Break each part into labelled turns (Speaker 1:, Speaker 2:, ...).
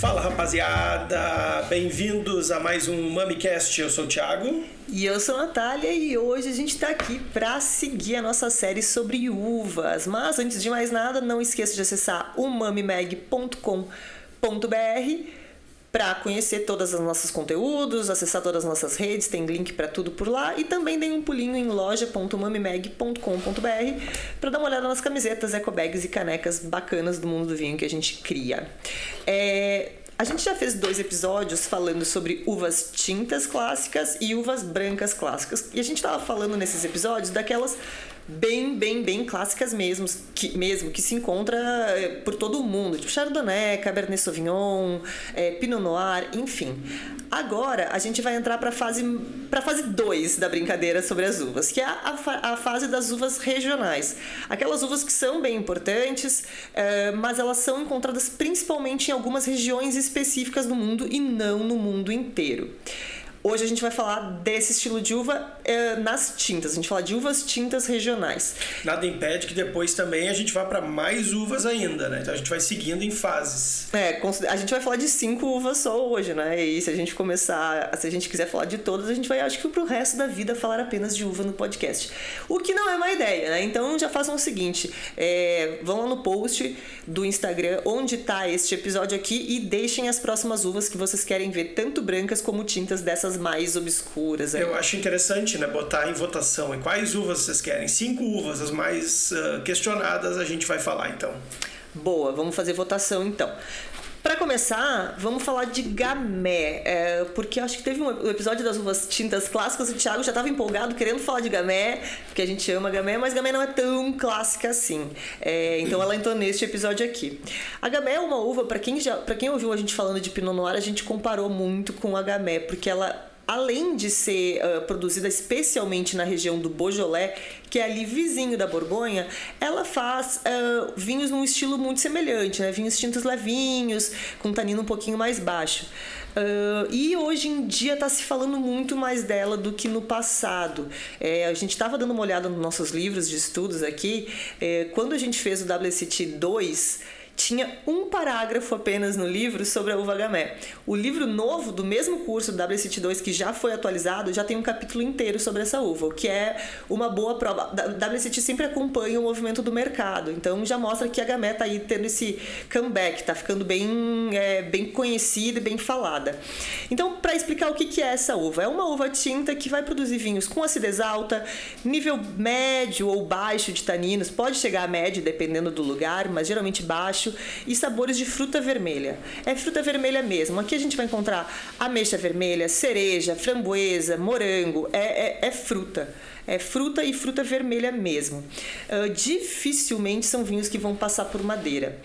Speaker 1: Fala rapaziada, bem-vindos a mais um MamiCast. Eu sou o Thiago.
Speaker 2: E eu sou a Natália e hoje a gente está aqui para seguir a nossa série sobre uvas. Mas antes de mais nada, não esqueça de acessar o mamimag.com.br para conhecer todos os nossos conteúdos, acessar todas as nossas redes, tem link para tudo por lá e também dê um pulinho em loja.mamimag.com.br para dar uma olhada nas camisetas, ecobags e canecas bacanas do mundo do vinho que a gente cria. É, a gente já fez dois episódios falando sobre uvas tintas clássicas e uvas brancas clássicas. E a gente estava falando nesses episódios daquelas bem, bem, bem clássicas mesmo, que, mesmo, que se encontra eh, por todo o mundo, tipo Chardonnay, Cabernet Sauvignon, é, Pinot Noir, enfim. Agora a gente vai entrar para fase para fase 2 da brincadeira sobre as uvas, que é a, a, a, fase das uvas regionais. Aquelas uvas que são bem importantes, é, mas elas são encontradas principalmente em algumas regiões específicas do mundo e não no mundo inteiro. Hoje a gente vai falar desse estilo de uva é, nas tintas. A gente vai falar de uvas tintas regionais.
Speaker 1: Nada impede que depois também a gente vá para mais uvas ainda, né? Então a gente vai seguindo em fases.
Speaker 2: É, a gente vai falar de cinco uvas só hoje, né? E se a gente começar, se a gente quiser falar de todas, a gente vai, acho que pro resto da vida, falar apenas de uva no podcast. O que não é uma ideia, né? Então já façam o seguinte: é, vão lá no post do Instagram onde tá este episódio aqui e deixem as próximas uvas que vocês querem ver, tanto brancas como tintas dessas essas mais obscuras. Aí.
Speaker 1: Eu acho interessante, né, botar em votação. E quais uvas vocês querem? Cinco uvas, as mais uh, questionadas, a gente vai falar então.
Speaker 2: Boa, vamos fazer votação então. Para começar, vamos falar de gamé, é, porque acho que teve um episódio das uvas tintas clássicas e o Thiago já estava empolgado querendo falar de gamé, porque a gente ama gamé, mas gamé não é tão clássica assim. É, então ela entrou neste episódio aqui. A gamé é uma uva, para quem já, quem ouviu a gente falando de Pinot Noir, a gente comparou muito com a gamé, porque ela além de ser uh, produzida especialmente na região do Beaujolais, que é ali vizinho da Borgonha, ela faz uh, vinhos num estilo muito semelhante, né? Vinhos tintos levinhos, com tanino um pouquinho mais baixo. Uh, e hoje em dia está se falando muito mais dela do que no passado. É, a gente estava dando uma olhada nos nossos livros de estudos aqui. É, quando a gente fez o WCT 2, tinha um parágrafo apenas no livro sobre a uva gamé. O livro novo do mesmo curso do WCT2 que já foi atualizado já tem um capítulo inteiro sobre essa uva, o que é uma boa prova. WCT sempre acompanha o movimento do mercado, então já mostra que a gamé está aí tendo esse comeback, está ficando bem, é, bem conhecida e bem falada. Então, para explicar o que, que é essa uva, é uma uva tinta que vai produzir vinhos com acidez alta, nível médio ou baixo de taninos, pode chegar a médio dependendo do lugar, mas geralmente baixo e sabores de fruta vermelha. É fruta vermelha mesmo. Aqui a gente vai encontrar ameixa vermelha, cereja, framboesa, morango. É, é, é fruta. É fruta e fruta vermelha mesmo. Uh, dificilmente são vinhos que vão passar por madeira.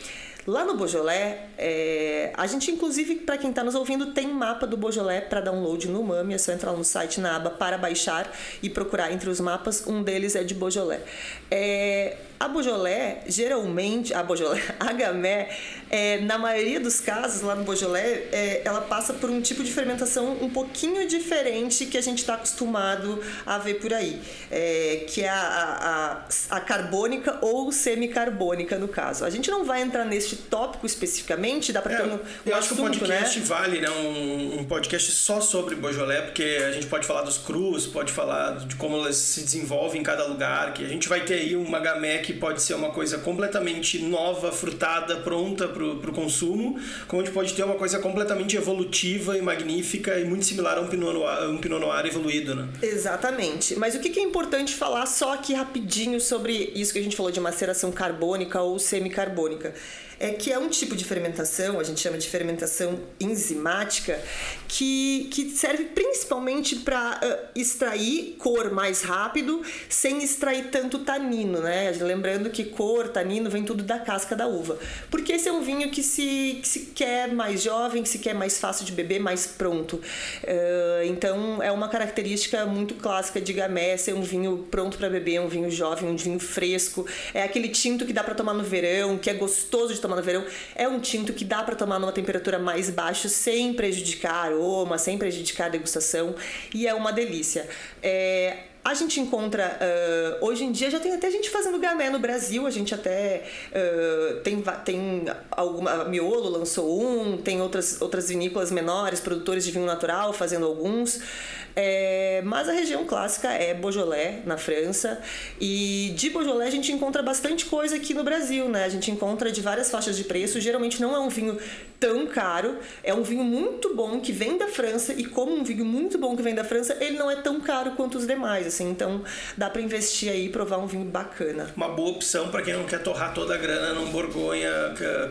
Speaker 2: Lá no Beaujolais, é, a gente, inclusive, para quem está nos ouvindo, tem mapa do Beaujolais para download no MAMI. É só entrar no site na aba para baixar e procurar entre os mapas. Um deles é de Beaujolais. É, a Beaujolais, geralmente, a Beaujolais, a Gamay, é, na maioria dos casos lá no Beaujolais, é, ela passa por um tipo de fermentação um pouquinho diferente que a gente está acostumado a ver por aí, é, que é a, a, a carbônica ou semicarbônica no caso. A gente não vai entrar neste tópico especificamente, dá para é, ter um, um
Speaker 1: Eu
Speaker 2: acho
Speaker 1: que o podcast né? vale, né, um, um, podcast só sobre Beaujolais, porque a gente pode falar dos crus, pode falar de como elas se desenvolvem em cada lugar, que a gente vai ter aí uma Gamay que pode ser uma coisa completamente nova, frutada, pronta para o consumo, como a gente pode ter uma coisa completamente evolutiva e magnífica e muito similar a um Pinot Noir, um Pinot Noir evoluído, né?
Speaker 2: Exatamente. Mas o que é importante falar só aqui rapidinho sobre isso que a gente falou de maceração carbônica ou semicarbônica? É que é um tipo de fermentação, a gente chama de fermentação enzimática, que, que serve principalmente para uh, extrair cor mais rápido, sem extrair tanto tanino, né? Lembrando que cor, tanino vem tudo da casca da uva. Porque esse é um vinho que se, que se quer mais jovem, que se quer mais fácil de beber, mais pronto. Uh, então é uma característica muito clássica de Gamé ser um vinho pronto para beber, um vinho jovem, um vinho fresco. É aquele tinto que dá para tomar no verão, que é gostoso de tomar no verão, é um tinto que dá para tomar numa temperatura mais baixa sem prejudicar aroma, sem prejudicar a degustação e é uma delícia. É, A gente encontra, uh, hoje em dia já tem até gente fazendo gamé no Brasil, a gente até uh, tem, tem alguma, Miolo lançou um, tem outras, outras vinícolas menores, produtores de vinho natural fazendo alguns. É, mas a região clássica é Beaujolais, na França. E de Beaujolais a gente encontra bastante coisa aqui no Brasil, né? A gente encontra de várias faixas de preço. Geralmente não é um vinho tão caro, é um vinho muito bom que vem da França. E como um vinho muito bom que vem da França, ele não é tão caro quanto os demais, assim. Então dá para investir aí e provar um vinho bacana.
Speaker 1: Uma boa opção para quem não quer torrar toda a grana num Borgonha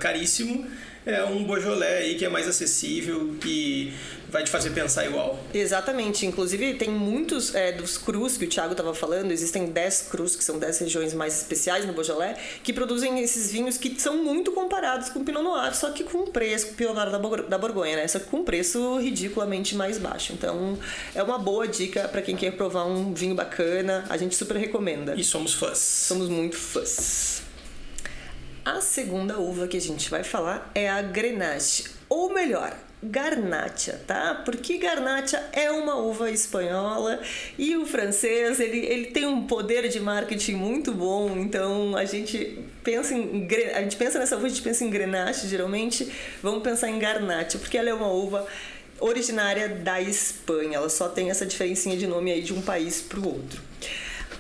Speaker 1: caríssimo é um Beaujolais aí que é mais acessível, que vai te fazer pensar igual.
Speaker 2: Exatamente. Inclusive, tem muitos é, dos crus que o Thiago estava falando, existem 10 crus, que são 10 regiões mais especiais no Beaujolais, que produzem esses vinhos que são muito comparados com o Pinot Noir, só que com um preço, com o Pinot Noir da Borgonha, né? Só que com um preço ridiculamente mais baixo. Então, é uma boa dica para quem quer provar um vinho bacana. A gente super recomenda.
Speaker 1: E somos fãs.
Speaker 2: Somos muito fãs. A segunda uva que a gente vai falar é a Grenache, ou melhor, Garnacha, tá? Porque Garnacha é uma uva espanhola e o francês ele, ele tem um poder de marketing muito bom. Então a gente pensa em a gente pensa nessa uva, a gente pensa em Grenache geralmente, vamos pensar em Garnacha porque ela é uma uva originária da Espanha. Ela só tem essa diferencinha de nome aí de um país para o outro.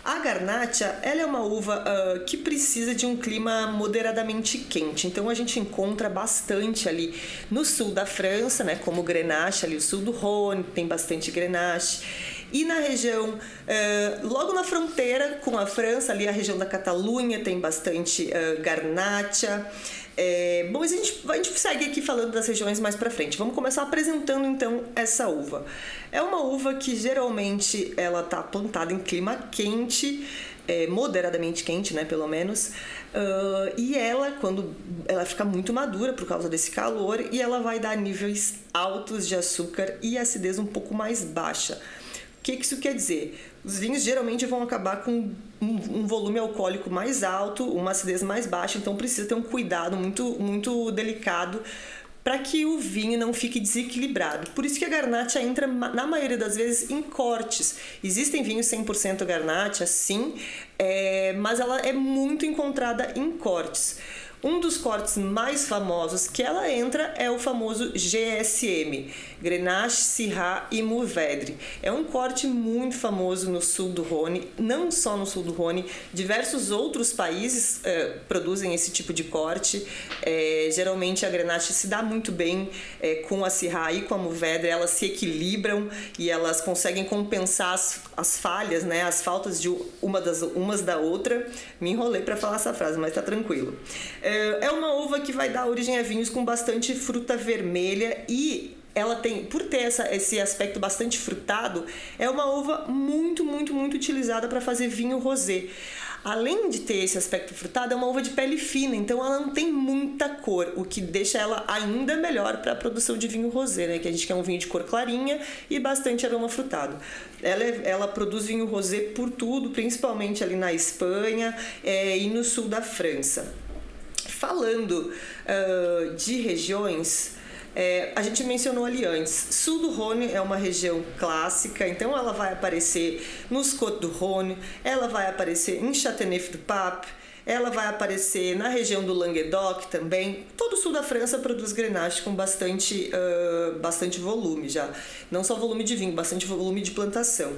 Speaker 2: A Garnacha, ela é uma uva uh, que precisa de um clima moderadamente quente, então a gente encontra bastante ali no sul da França, né, como Grenache, ali o sul do Rhône, tem bastante Grenache. E na região, uh, logo na fronteira com a França, ali a região da Catalunha, tem bastante uh, Garnacha. É, bom, a gente, a gente segue aqui falando das regiões mais para frente. Vamos começar apresentando então essa uva. É uma uva que geralmente ela tá plantada em clima quente, é, moderadamente quente, né, pelo menos. Uh, e ela, quando ela fica muito madura por causa desse calor, e ela vai dar níveis altos de açúcar e acidez um pouco mais baixa. Que, que isso quer dizer? Os vinhos geralmente vão acabar com um, um, volume alcoólico mais alto, uma acidez mais baixa, então precisa ter um cuidado muito, muito delicado para que o vinho não fique desequilibrado. Por isso que a garnacha entra, na maioria das vezes, em cortes. Existem vinhos 100% garnacha, sim, é, mas ela é muito encontrada em cortes. Um dos cortes mais famosos que ela entra é o famoso GSM, Grenache, Syrah e Mourvèdre. É um corte muito famoso no sul do Rhône, não só no sul do Rhône, diversos outros países eh, produzem esse tipo de corte. Eh, geralmente a Grenache se dá muito bem eh, com a Syrah e com a Mourvèdre, elas se equilibram e elas conseguem compensar as, as falhas, né, as faltas de uma das umas da outra. Me enrolei para falar essa frase, mas tá tranquilo. É uma uva que vai dar origem a vinhos com bastante fruta vermelha e ela tem, por ter essa, esse aspecto bastante frutado, é uma uva muito, muito, muito utilizada para fazer vinho rosé. Além de ter esse aspecto frutado, é uma uva de pele fina, então ela não tem muita cor, o que deixa ela ainda melhor para a produção de vinho rosé, né? Que a gente quer um vinho de cor clarinha e bastante aroma frutado. Ela, é, ela produz vinho rosé por tudo, principalmente ali na Espanha é, e no sul da França. Falando uh, de regiões, é, a gente mencionou ali antes, sul do Rhône é uma região clássica, então ela vai aparecer nos Côtes do Rhône, ela vai aparecer em Châteauneuf-du-Pape, ela vai aparecer na região do Languedoc também. Todo o sul da França produz Grenache com bastante, uh, bastante volume já. Não só volume de vinho, bastante volume de plantação.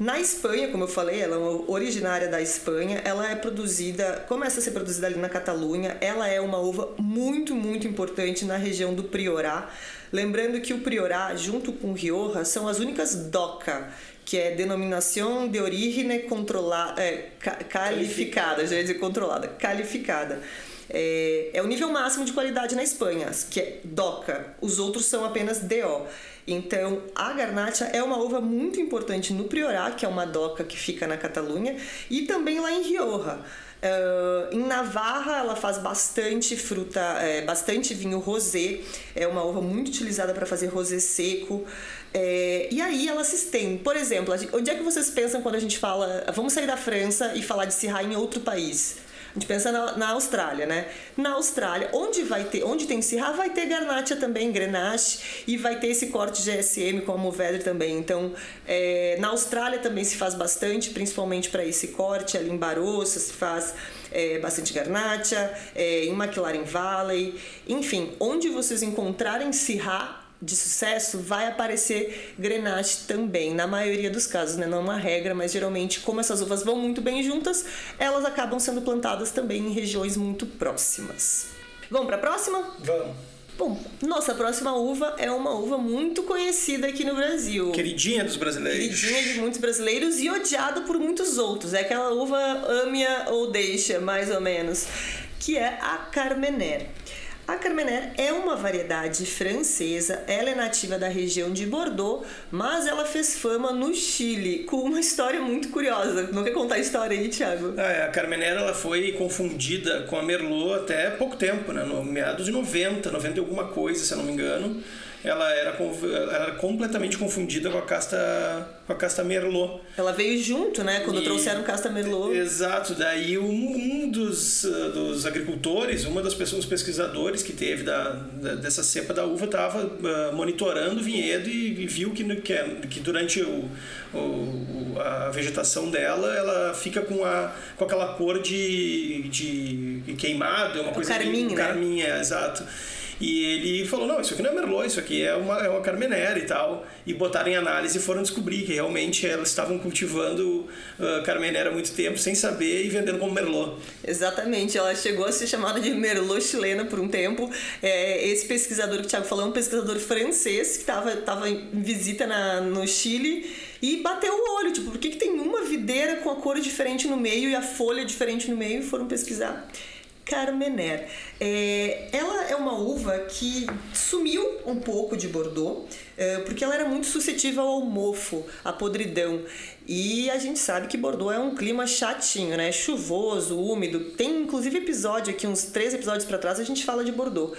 Speaker 2: Na Espanha, como eu falei, ela é originária da Espanha, ela é produzida, começa a ser produzida ali na Catalunha, ela é uma uva muito, muito importante na região do Priorá. Lembrando que o Priorá, junto com Rioja, são as únicas DOCA, que é denominação de origem controlada, é, calificada, já ia dizer controlada, calificada. É, é o nível máximo de qualidade na Espanha, que é DOCA. Os outros são apenas DO. Então, a Garnacha é uma uva muito importante no Priorá, que é uma doca que fica na Catalunha, e também lá em Rioja. Uh, em Navarra ela faz bastante fruta, é, bastante vinho rosé, é uma uva muito utilizada para fazer rosé seco. É, e aí ela se estende. Por exemplo, onde é que vocês pensam quando a gente fala, vamos sair da França e falar de Syrah em outro país? Gente pensa na, na Austrália, né? Na Austrália, onde vai ter, onde tem Syrah, vai ter Garnacha também, Grenache, e vai ter esse corte GSM com a Mourvedre também. Então, é, na Austrália também se faz bastante, principalmente para esse corte. Ali em Barossa se faz é, bastante Garnacha, é, em McLaren Valley. Enfim, onde vocês encontrarem Syrah, de sucesso, vai aparecer Grenache também, na maioria dos casos, né? Não é uma regra, mas geralmente, como essas uvas vão muito bem juntas, elas acabam sendo plantadas também em regiões muito próximas. Vamos para a próxima?
Speaker 1: Vamos.
Speaker 2: Bom, nossa próxima uva é uma uva muito conhecida aqui no Brasil.
Speaker 1: Queridinha dos brasileiros.
Speaker 2: Queridinha de muitos brasileiros e odiada por muitos outros. É aquela uva ame-a ou deixa, mais ou menos, que é a Carmener. A Carmener é uma variedade francesa, ela é nativa da região de Bordeaux, mas ela fez fama no Chile, com uma história muito curiosa. Não quer contar a história aí, Thiago?
Speaker 1: É, a Carmener ela foi confundida com a Merlot até pouco tempo, né? no meados de 90, 90 e alguma coisa, se eu não me engano ela era, ela era completamente confundida com a casta com a casta Merlot.
Speaker 2: Ela veio junto, né? Quando
Speaker 1: E-
Speaker 2: trouxeram casta Merlot.
Speaker 1: Exato, daí um, um dos, uh, dos agricultores, uma das pessoas, os pesquisadores que teve da, da- dessa cepa da uva estava monitorando o vinhedo e, e viu que, que, é- que durante o, o- o- a vegetação dela ela fica com, a, com aquela cor de, de queimado, é uma coisa
Speaker 2: carmim,
Speaker 1: bem-
Speaker 2: né?
Speaker 1: carmim, é, exato. E ele falou, não, isso aqui não é Merlot, isso aqui é uma, é uma Carmenère e tal. E botaram em análise e foram descobrir que realmente elas estavam cultivando uh, há muito tempo sem saber e vendendo como Merlot.
Speaker 2: Exatamente, ela chegou a ser chamada de Merlot chilena por um tempo. É, esse pesquisador que o Thiago falou é um pesquisador francês que estava tava em visita na, no Chile e bateu o olho, tipo, por que, que tem uma videira com a cor diferente no meio e a folha diferente no meio e foram pesquisar. Carmener. É, ela é uma uva que sumiu um pouco de Bordeaux, é, porque ela era muito suscetível ao mofo, à podridão. E a gente sabe que Bordeaux é um clima chatinho, né? Chuvoso, úmido. Tem inclusive episódio aqui, uns três episódios para trás, a gente fala de Bordeaux.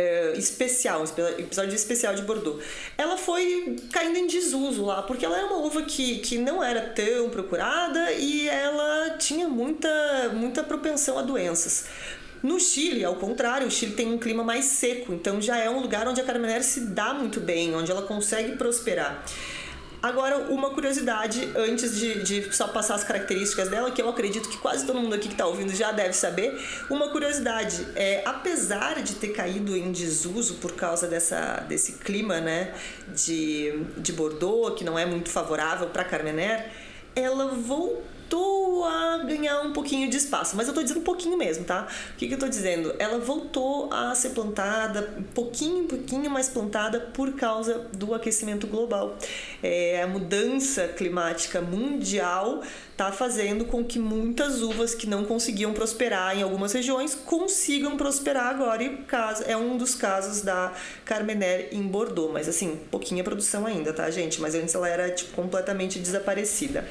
Speaker 2: É, especial, espe- episódio especial de Bordeaux. Ela foi caindo em desuso lá, porque ela era uma uva que, que não era tão procurada e ela tinha muita, muita propensão a doenças. No Chile, ao contrário, o Chile tem um clima mais seco, então já é um lugar onde a Carmenère se dá muito bem, onde ela consegue prosperar. Agora, uma curiosidade, antes de, de só passar as características dela, que eu acredito que quase todo mundo aqui que está ouvindo já deve saber. Uma curiosidade, é, apesar de ter caído em desuso por causa dessa, desse clima né, de, de Bordeaux, que não é muito favorável para Carmenère, ela voltou a ganhar um pouquinho de espaço. Mas eu tô dizendo um pouquinho mesmo, tá? O que, que eu tô dizendo? Ela voltou a ser plantada, pouquinho, pouquinho mais plantada por causa do aquecimento global. É, a mudança climática mundial tá fazendo com que muitas uvas que não conseguiam prosperar em algumas regiões consigam prosperar agora e caso é um dos casos da Carmenère em Bordeaux, mas assim, pouquinha produção ainda, tá, gente? Mas antes ela era tipo completamente desaparecida.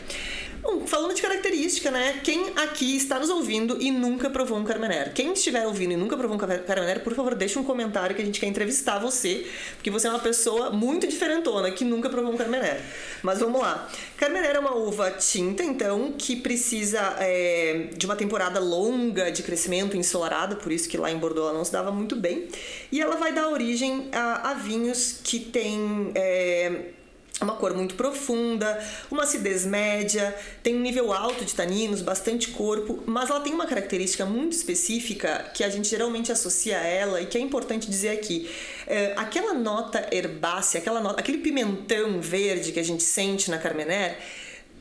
Speaker 2: Bom, falando de característica, né? Quem aqui está nos ouvindo e nunca provou um Carmenère? Quem estiver ouvindo e nunca provou um Carmenère, por favor, deixe um comentário que a gente quer entrevistar você, porque você é uma pessoa muito diferentona que nunca provou um Carmenère. Mas vamos lá. Carmenère é uma uva tinta, então, que precisa é, de uma temporada longa de crescimento ensolarada, por isso que lá em Bordeaux ela não se dava muito bem. E ela vai dar origem a, a vinhos que têm. É, uma cor muito profunda, uma acidez média, tem um nível alto de taninos, bastante corpo, mas ela tem uma característica muito específica que a gente geralmente associa a ela e que é importante dizer aqui. É, aquela nota herbácea, aquela nota, aquele pimentão verde que a gente sente na Carmenère,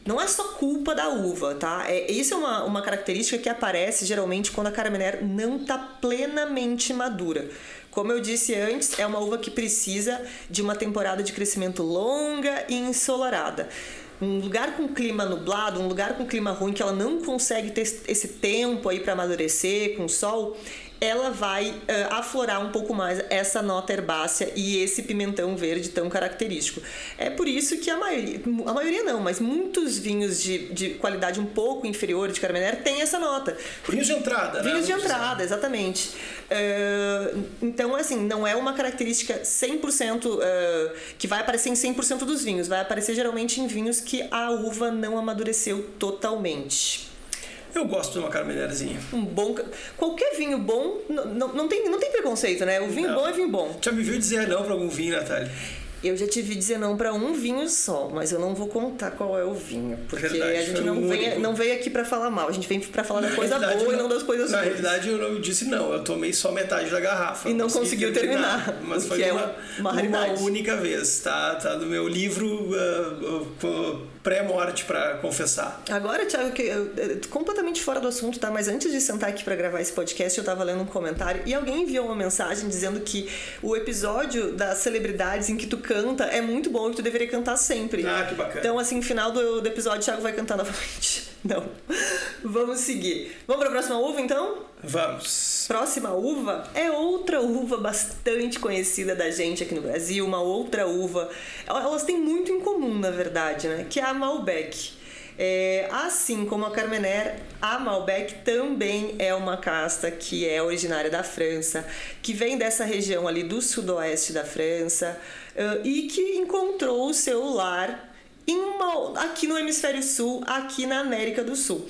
Speaker 2: não é só culpa da uva, tá? É, isso é uma, uma característica que aparece geralmente quando a Carmenère não está plenamente madura. Como eu disse antes, é uma uva que precisa de uma temporada de crescimento longa e ensolarada. Um lugar com clima nublado, um lugar com clima ruim que ela não consegue ter esse tempo aí para amadurecer com sol, ela vai uh, aflorar um pouco mais essa nota herbácea e esse pimentão verde tão característico. É por isso que a maioria, a maioria não, mas muitos vinhos de, de qualidade um pouco inferior de Carmenère tem essa nota.
Speaker 1: Vinhos de entrada, né?
Speaker 2: Vinhos de entrada, exatamente. Uh, então, assim, não é uma característica 100% uh, que vai aparecer em 100% dos vinhos. Vai aparecer geralmente em vinhos que a uva não amadureceu totalmente.
Speaker 1: Eu gosto de uma carmenerzinha.
Speaker 2: Um bom. Qualquer vinho bom, não, não, tem, não tem preconceito, né? O vinho não. bom é vinho bom.
Speaker 1: Já me viu dizer não pra algum vinho, Natália?
Speaker 2: Eu já tive dizer não para um vinho só, mas eu não vou contar qual é o vinho, porque Verdade, a gente não, vem, não veio aqui para falar mal, a gente vem para falar na da coisa boa não, e não das coisas
Speaker 1: na
Speaker 2: boas.
Speaker 1: Na realidade, eu não disse não, eu tomei só metade da garrafa.
Speaker 2: E não conseguiu terminar, terminar
Speaker 1: mas foi é uma, uma, uma, única vez, tá? Tá no meu livro uh, uh, pré-morte para confessar.
Speaker 2: Agora, Thiago, que eu, eu, completamente fora do assunto, tá? Mas antes de sentar aqui para gravar esse podcast, eu tava lendo um comentário e alguém enviou uma mensagem dizendo que o episódio das celebridades em que tu canta é muito bom e tu deveria cantar sempre.
Speaker 1: Ah, que bacana.
Speaker 2: Então, assim, no final do, do episódio, o Thiago vai cantar novamente. Não. Vamos seguir. Vamos para a próxima uva, então?
Speaker 1: Vamos.
Speaker 2: Próxima uva é outra uva bastante conhecida da gente aqui no Brasil, uma outra uva. Elas têm muito em comum, na verdade, né? Que é a Malbec. É, assim como a Carmener, a Malbec também é uma casta que é originária da França, que vem dessa região ali do sudoeste da França e que encontrou o seu lar uma, aqui no hemisfério sul, aqui na América do Sul.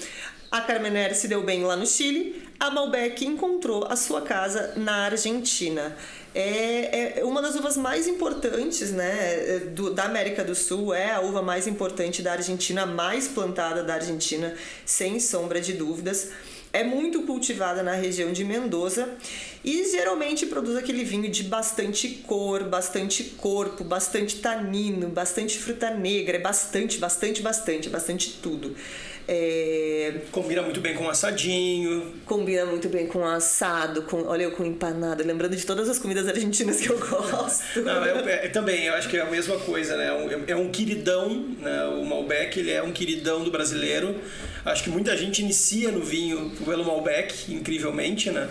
Speaker 2: A Carmener se deu bem lá no Chile, a Malbec encontrou a sua casa na Argentina é, é uma das uvas mais importantes né, do, da América do Sul, é a uva mais importante da Argentina, mais plantada da Argentina, sem sombra de dúvidas. É muito cultivada na região de Mendoza e geralmente produz aquele vinho de bastante cor, bastante corpo, bastante tanino, bastante fruta negra, é bastante, bastante, bastante, bastante tudo. É...
Speaker 1: Combina muito bem com assadinho.
Speaker 2: Combina muito bem com assado, com olha eu com empanada, lembrando de todas as comidas argentinas que eu gosto.
Speaker 1: Não, eu, é, também, eu acho que é a mesma coisa, né? É um queridão, né? O Malbec, ele é um queridão do brasileiro. Acho que muita gente inicia no vinho pelo Malbec, incrivelmente, né?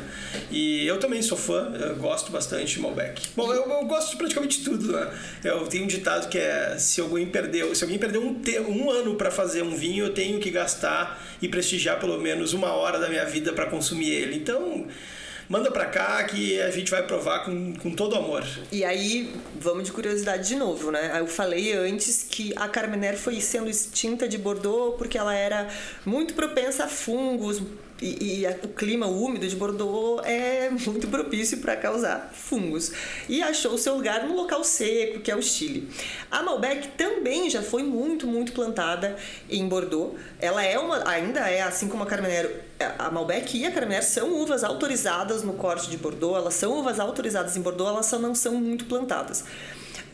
Speaker 1: E eu também sou fã, gosto bastante de Malbec. Bom, eu, eu, gosto de praticamente tudo, né? Eu tenho um ditado que é se alguém perdeu, se alguém perdeu um, um ano para fazer um vinho, eu tenho que gastar gastar e prestigiar pelo menos uma hora da minha vida para consumir ele. Então, manda para cá que a gente vai provar com, com todo amor.
Speaker 2: E aí, vamos de curiosidade de novo, né? Eu falei antes que a Carmener foi sendo extinta de Bordeaux porque ela era muito propensa a fungos, e, e, o clima úmido de Bordeaux é muito propício para causar fungos. E achou seu lugar no local seco, que é o Chile. A Malbec também já foi muito, muito plantada em Bordeaux. Ela é uma, ainda é, assim como a Carmenère, a Malbec e a Carmenère são uvas autorizadas no corte de Bordeaux, elas são uvas autorizadas em Bordeaux, elas só não são muito plantadas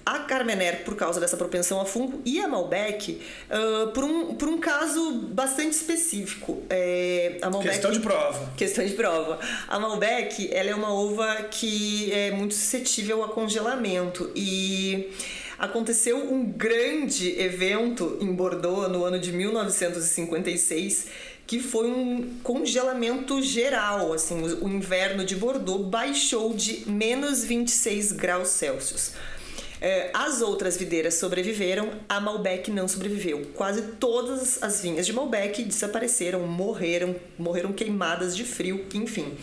Speaker 2: a Carmener por causa dessa propensão a fungo e a Malbec uh, por, um, por um caso bastante específico. É,
Speaker 1: a Malbec, questão de prova.
Speaker 2: Questão de prova. A Malbec ela é uma uva que é muito suscetível a congelamento e aconteceu um grande evento em Bordeaux no ano de 1956 que foi um congelamento geral, assim, o inverno de Bordeaux baixou de menos 26 graus Celsius. É, as outras videiras sobreviveram, a Malbec não sobreviveu. Quase todas as vinhas de Malbec desapareceram, morreram, morreram queimadas de frio, enfim.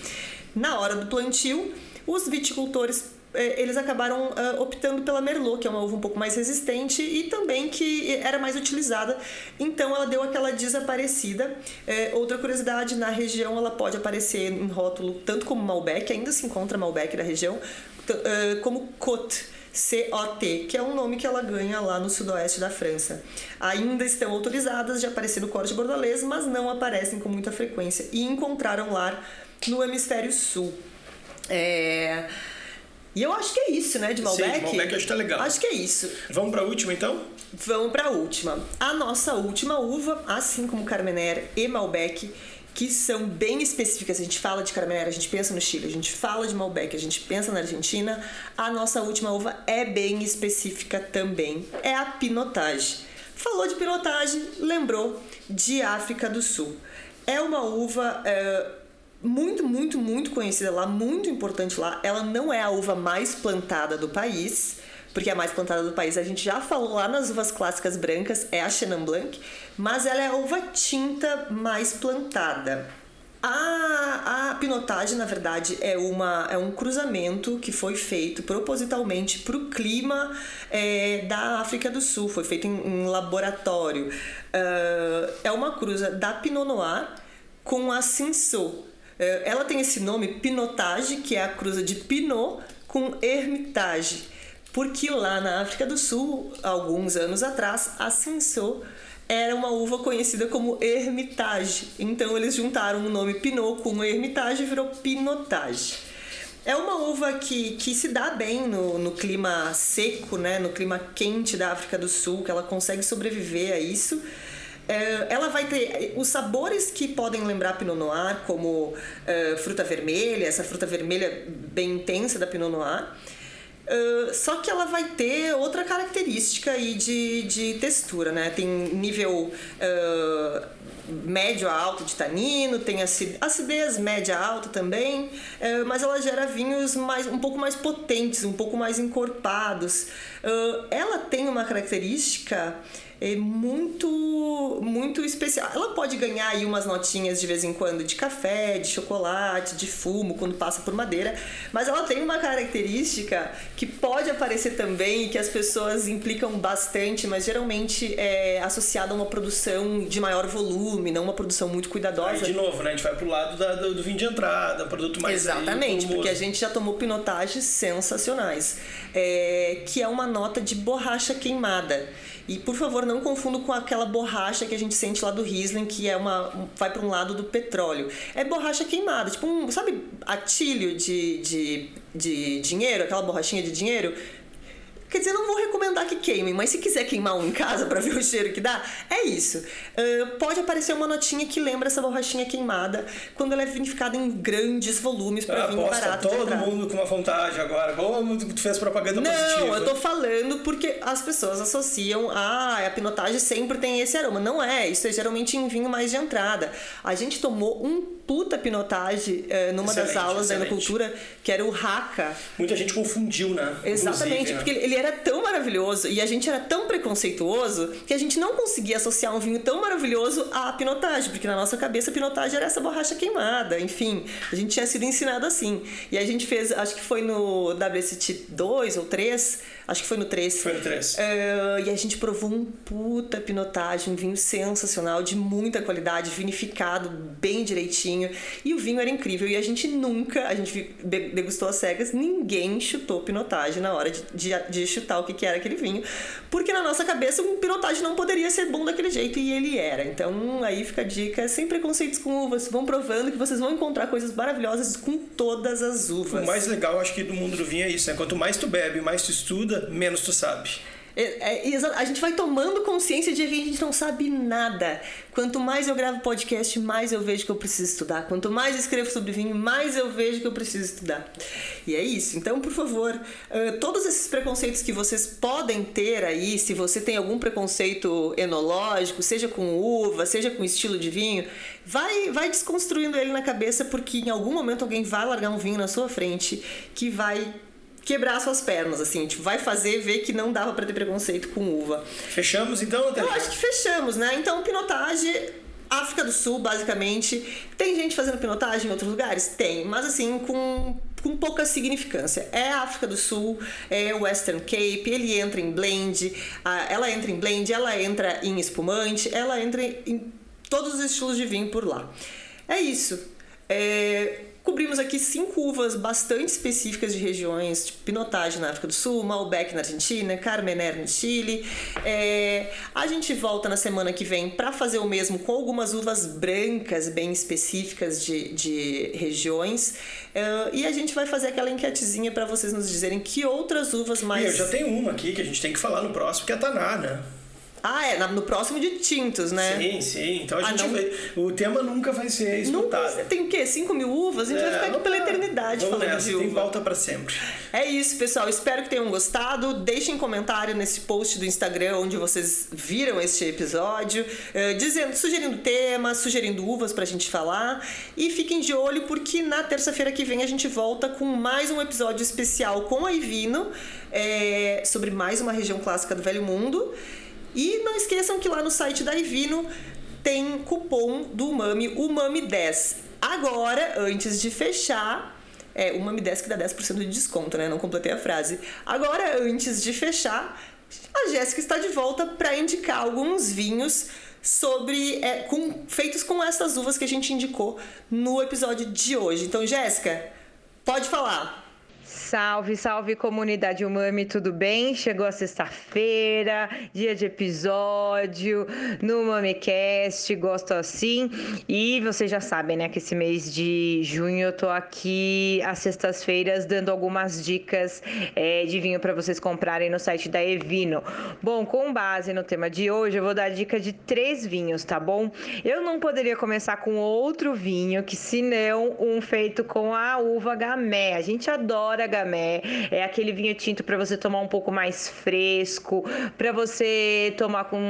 Speaker 2: Na hora do plantio, os viticultores é, eles acabaram uh, optando pela Merlot, que é uma uva um pouco mais resistente e também que era mais utilizada. Então ela deu aquela desaparecida. É, outra curiosidade, na região ela pode aparecer em rótulo tanto como Malbec, ainda se encontra Malbec na região, uh, como Côte COT, que é um nome que ela ganha lá no sudoeste da França. Ainda estão autorizadas de aparecer no corte bordalês, mas não aparecem com muita frequência e encontraram lar no hemisfério sul. É... E eu acho que é isso, né, de Malbec?
Speaker 1: Sim, Malbec acho que tá legal.
Speaker 2: Acho que é isso.
Speaker 1: Vamos para a última, então?
Speaker 2: Vamos para a última. A nossa última uva, assim como Carmener e Malbec, que são bem específicas. A gente fala de Carmenère, a gente pensa no Chile, a gente fala de Malbec, a gente pensa na Argentina. A nossa última uva é bem específica também. É a Pinotage. Falou de Pinotage, lembrou de África do Sul. É uma uva é, muito, muito, muito conhecida lá, muito importante lá. Ela não é a uva mais plantada do país, porque a mais plantada do país. A gente já falou lá nas uvas clássicas brancas, é a Chenin Blanc, mas ela é a uva tinta mais plantada. A, a pinotagem, na verdade, é, uma, é um cruzamento que foi feito propositalmente para o clima é, da África do Sul, foi feito em, laboratório. Uh, é uma cruza da Pinot Noir com a Cinsault. É, ela tem esse nome Pinotage, que é a cruza de Pinot com Hermitage, porque lá na África do Sul, alguns anos atrás, a Cinsault era uma uva conhecida como Hermitage. Então eles juntaram o nome Pinot com Hermitage e virou Pinotage. É uma uva que, que se dá bem no, no clima seco, né? no clima quente da África do Sul, que ela consegue sobreviver a isso. É, ela vai ter os sabores que podem lembrar Pinot Noir, como é, fruta vermelha, essa fruta vermelha bem intensa da Pinot Noir. Só que ela vai ter outra característica aí de, de textura, né? Tem nível uh, médio a alto de tanino, tem acidez média alta também, uh, mas ela gera vinhos mais, um pouco mais potentes, um pouco mais encorpados. ela tem uma característica é muito muito especial. Ela pode ganhar aí umas notinhas de vez em quando de café, de chocolate, de fumo quando passa por madeira, mas ela tem uma característica que pode aparecer também e que as pessoas implicam bastante, mas geralmente é associada a uma produção de maior volume, não uma produção muito cuidadosa. Aí,
Speaker 1: de novo, né? A gente vai pro lado da, do, do, vinho de entrada, produto mais
Speaker 2: Exatamente, porque a gente já tomou pinotagens sensacionais, é, que é uma nota de borracha queimada. E por favor, não confunda com aquela borracha que a gente sente lá do Riesling, que é uma vai para um lado do petróleo. É borracha queimada, tipo um, sabe, atilho de, de, de dinheiro, aquela borrachinha de dinheiro Quer dizer, não vou recomendar que queimem, mas se quiser queimar um em casa para ver o cheiro que dá, é isso. Uh, pode aparecer uma notinha que lembra essa borrachinha queimada quando ela é vinificada em grandes volumes para vinho barato.
Speaker 1: todo mundo com uma vontade agora. Como tu fez propaganda
Speaker 2: não,
Speaker 1: positiva.
Speaker 2: Não, eu tô falando porque as pessoas associam ah, a pinotagem sempre tem esse aroma. Não é, isso é geralmente em vinho mais de entrada. A gente tomou um puta pinotagem uh, numa excelente, das aulas da cultura que era o Haka.
Speaker 1: Muita gente confundiu, né?
Speaker 2: Exatamente, porque ele era tão maravilhoso e a gente era tão preconceituoso que a gente não conseguia associar um vinho tão maravilhoso à pinotagem, porque na nossa cabeça a pinotagem era essa borracha queimada, enfim, a gente tinha sido ensinado assim. E a gente fez, acho que foi no WST 2 ou 3, acho que foi no 3.
Speaker 1: Foi no 3. Uh,
Speaker 2: eh, e a gente provou um puta pinotagem, um vinho sensacional, de muita qualidade, vinificado bem direitinho. E o vinho era incrível. E a gente nunca, a gente degustou as cegas, ninguém chutou pinotagem na hora de, de, de chutar o que, que era aquele vinho. Porque na nossa cabeça um pinotagem não poderia ser bom daquele jeito e ele era. Então aí fica a dica, sem preconceitos com uvas. Vão provando que vocês vão encontrar coisas maravilhosas com todas as uvas.
Speaker 1: O mais legal, acho que, do mundo do vinho é isso, né? Quanto mais tu bebe, mais tu estuda, menos tu sabe.
Speaker 2: É, é, a gente vai tomando consciência de que a gente não sabe nada. Quanto mais eu gravo podcast, mais eu vejo que eu preciso estudar. Quanto mais eu escrevo sobre vinho, mais eu vejo que eu preciso estudar. E é isso. Então, por favor, uh, todos esses preconceitos que vocês podem ter aí, se você tem algum preconceito enológico, seja com uva, seja com estilo de vinho, vai, vai desconstruindo ele na cabeça, porque em algum momento alguém vai largar um vinho na sua frente que vai quebrar suas pernas, assim, tipo, vai fazer ver que não dava para ter preconceito com uva.
Speaker 1: Fechamos então,
Speaker 2: Eu acho que fechamos, né? Então, pinotagem África do Sul, basicamente. Tem gente fazendo pinotagem em outros lugares? Tem, mas assim, com, com pouca significância. É África do Sul, é Western Cape, ele entra em blend, ela entra em blend, ela entra em espumante, ela entra em todos os estilos de vinho por lá. É isso. É, Cobrimos aqui cinco uvas bastante específicas de regiões, tipo Pinotage na África do Sul, Malbec na Argentina, Carmener no Chile. É, a gente volta na semana que vem para fazer o mesmo com algumas uvas brancas bem específicas de, de regiões. É, e a gente vai fazer aquela enquetezinha para vocês nos dizerem que outras uvas mais.
Speaker 1: E eu já tenho uma aqui que a gente tem que falar no próximo, que é a Taná, né?
Speaker 2: Ah, é, no próximo de tintos, né?
Speaker 1: Sim, sim. Então a ah, gente não... vai. O tema nunca vai ser escutado.
Speaker 2: Nunca, tem o quê? 5 mil uvas? A gente é, vai ficar aqui pela eternidade
Speaker 1: vamos
Speaker 2: falando
Speaker 1: nessa,
Speaker 2: de uva.
Speaker 1: Tem pauta para sempre.
Speaker 2: É isso, pessoal. Espero que tenham gostado. Deixem comentário nesse post do Instagram onde vocês viram este episódio, uh, dizendo, sugerindo temas, sugerindo uvas pra gente falar. E fiquem de olho porque na terça-feira que vem a gente volta com mais um episódio especial com a Ivino é, sobre mais uma região clássica do Velho Mundo. E não esqueçam que lá no site da Ivino tem cupom do Umami, Umami10. Agora, antes de fechar, é, Umami10 que dá 10% de desconto, né? Não completei a frase. Agora, antes de fechar, a Jéssica está de volta para indicar alguns vinhos sobre é, com, feitos com essas uvas que a gente indicou no episódio de hoje. Então, Jéssica, pode falar.
Speaker 3: Salve, salve comunidade Umami, tudo bem? Chegou a sexta-feira, dia de episódio no MamiCast, gosto assim. E vocês já sabem, né, que esse mês de junho eu tô aqui às sextas-feiras dando algumas dicas é, de vinho para vocês comprarem no site da Evino. Bom, com base no tema de hoje, eu vou dar dica de três vinhos, tá bom? Eu não poderia começar com outro vinho que senão um feito com a uva gamé. A gente adora gamé Gamé. É aquele vinho tinto para você tomar um pouco mais fresco, para você tomar com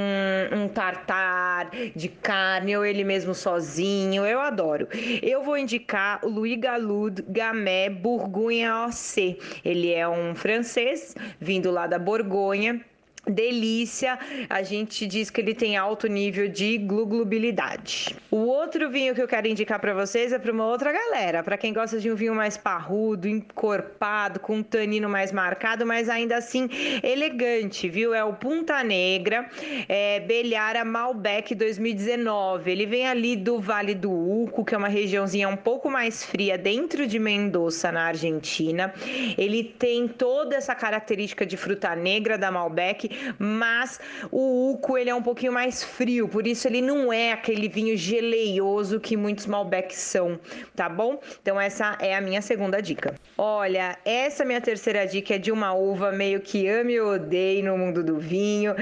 Speaker 3: um tartar de carne ou ele mesmo sozinho. Eu adoro. Eu vou indicar o Louis Galud Gamé Bourgogne OC. Ele é um francês vindo lá da Borgonha delícia. A gente diz que ele tem alto nível de gluglubilidade. O outro vinho que eu quero indicar para vocês é para uma outra galera, para quem gosta de um vinho mais parrudo, encorpado, com um tanino mais marcado, mas ainda assim elegante, viu? É o Punta Negra, é Belhara Malbec 2019. Ele vem ali do Vale do Uco, que é uma regiãozinha um pouco mais fria dentro de Mendoza, na Argentina. Ele tem toda essa característica de fruta negra da Malbec, mas o Uco ele é um pouquinho mais frio, por isso ele não é aquele vinho geleioso que muitos Malbecs são, tá bom? Então essa é a minha segunda dica. Olha, essa minha terceira dica é de uma uva meio que ame e odeie no mundo do vinho.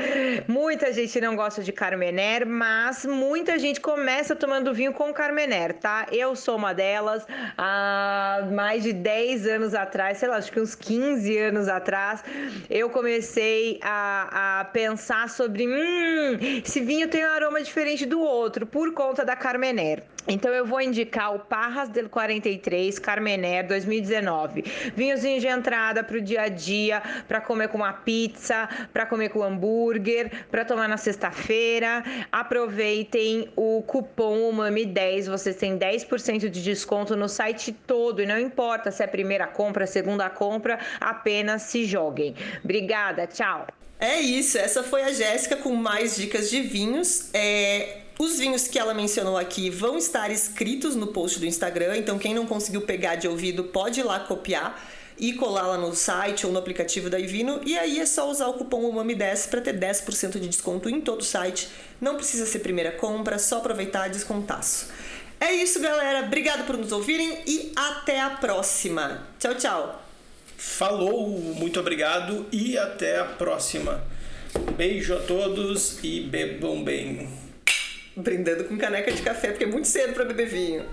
Speaker 3: Muita gente não gosta de Carmener, mas muita gente começa tomando vinho com Carmener, tá? Eu sou uma delas. Há mais de 10 anos atrás, sei lá, acho que uns 15 anos atrás, eu comecei a a, pensar sobre hum, esse vinho tem um aroma diferente do outro por conta da Carmener. Então eu vou indicar o Parras del 43 Carmener 2019. Vinhozinho de entrada para o dia a dia, para comer com uma pizza, para comer com hambúrguer, para tomar na sexta-feira. Aproveitem o cupom UMAMI10, vocês têm 10% de desconto no site todo e não importa se é primeira compra, segunda compra, apenas se joguem. Obrigada, tchau.
Speaker 2: É isso, essa foi a Jéssica com mais dicas de vinhos. É, os vinhos que ela mencionou aqui vão estar escritos no post do Instagram, então quem não conseguiu pegar de ouvido pode ir lá copiar e colar lá no site ou no aplicativo da Ivino. E aí é só usar o cupom UMAMI10 para ter 10% de desconto em todo o site. Não precisa ser primeira compra, só aproveitar e descontaço. É isso, galera. Obrigado por nos ouvirem e até a próxima. Tchau, tchau.
Speaker 1: Falou, muito obrigado e até a próxima. Beijo a todos e bebam bem.
Speaker 2: Brindando com caneca de café, porque é muito cedo para beber vinho.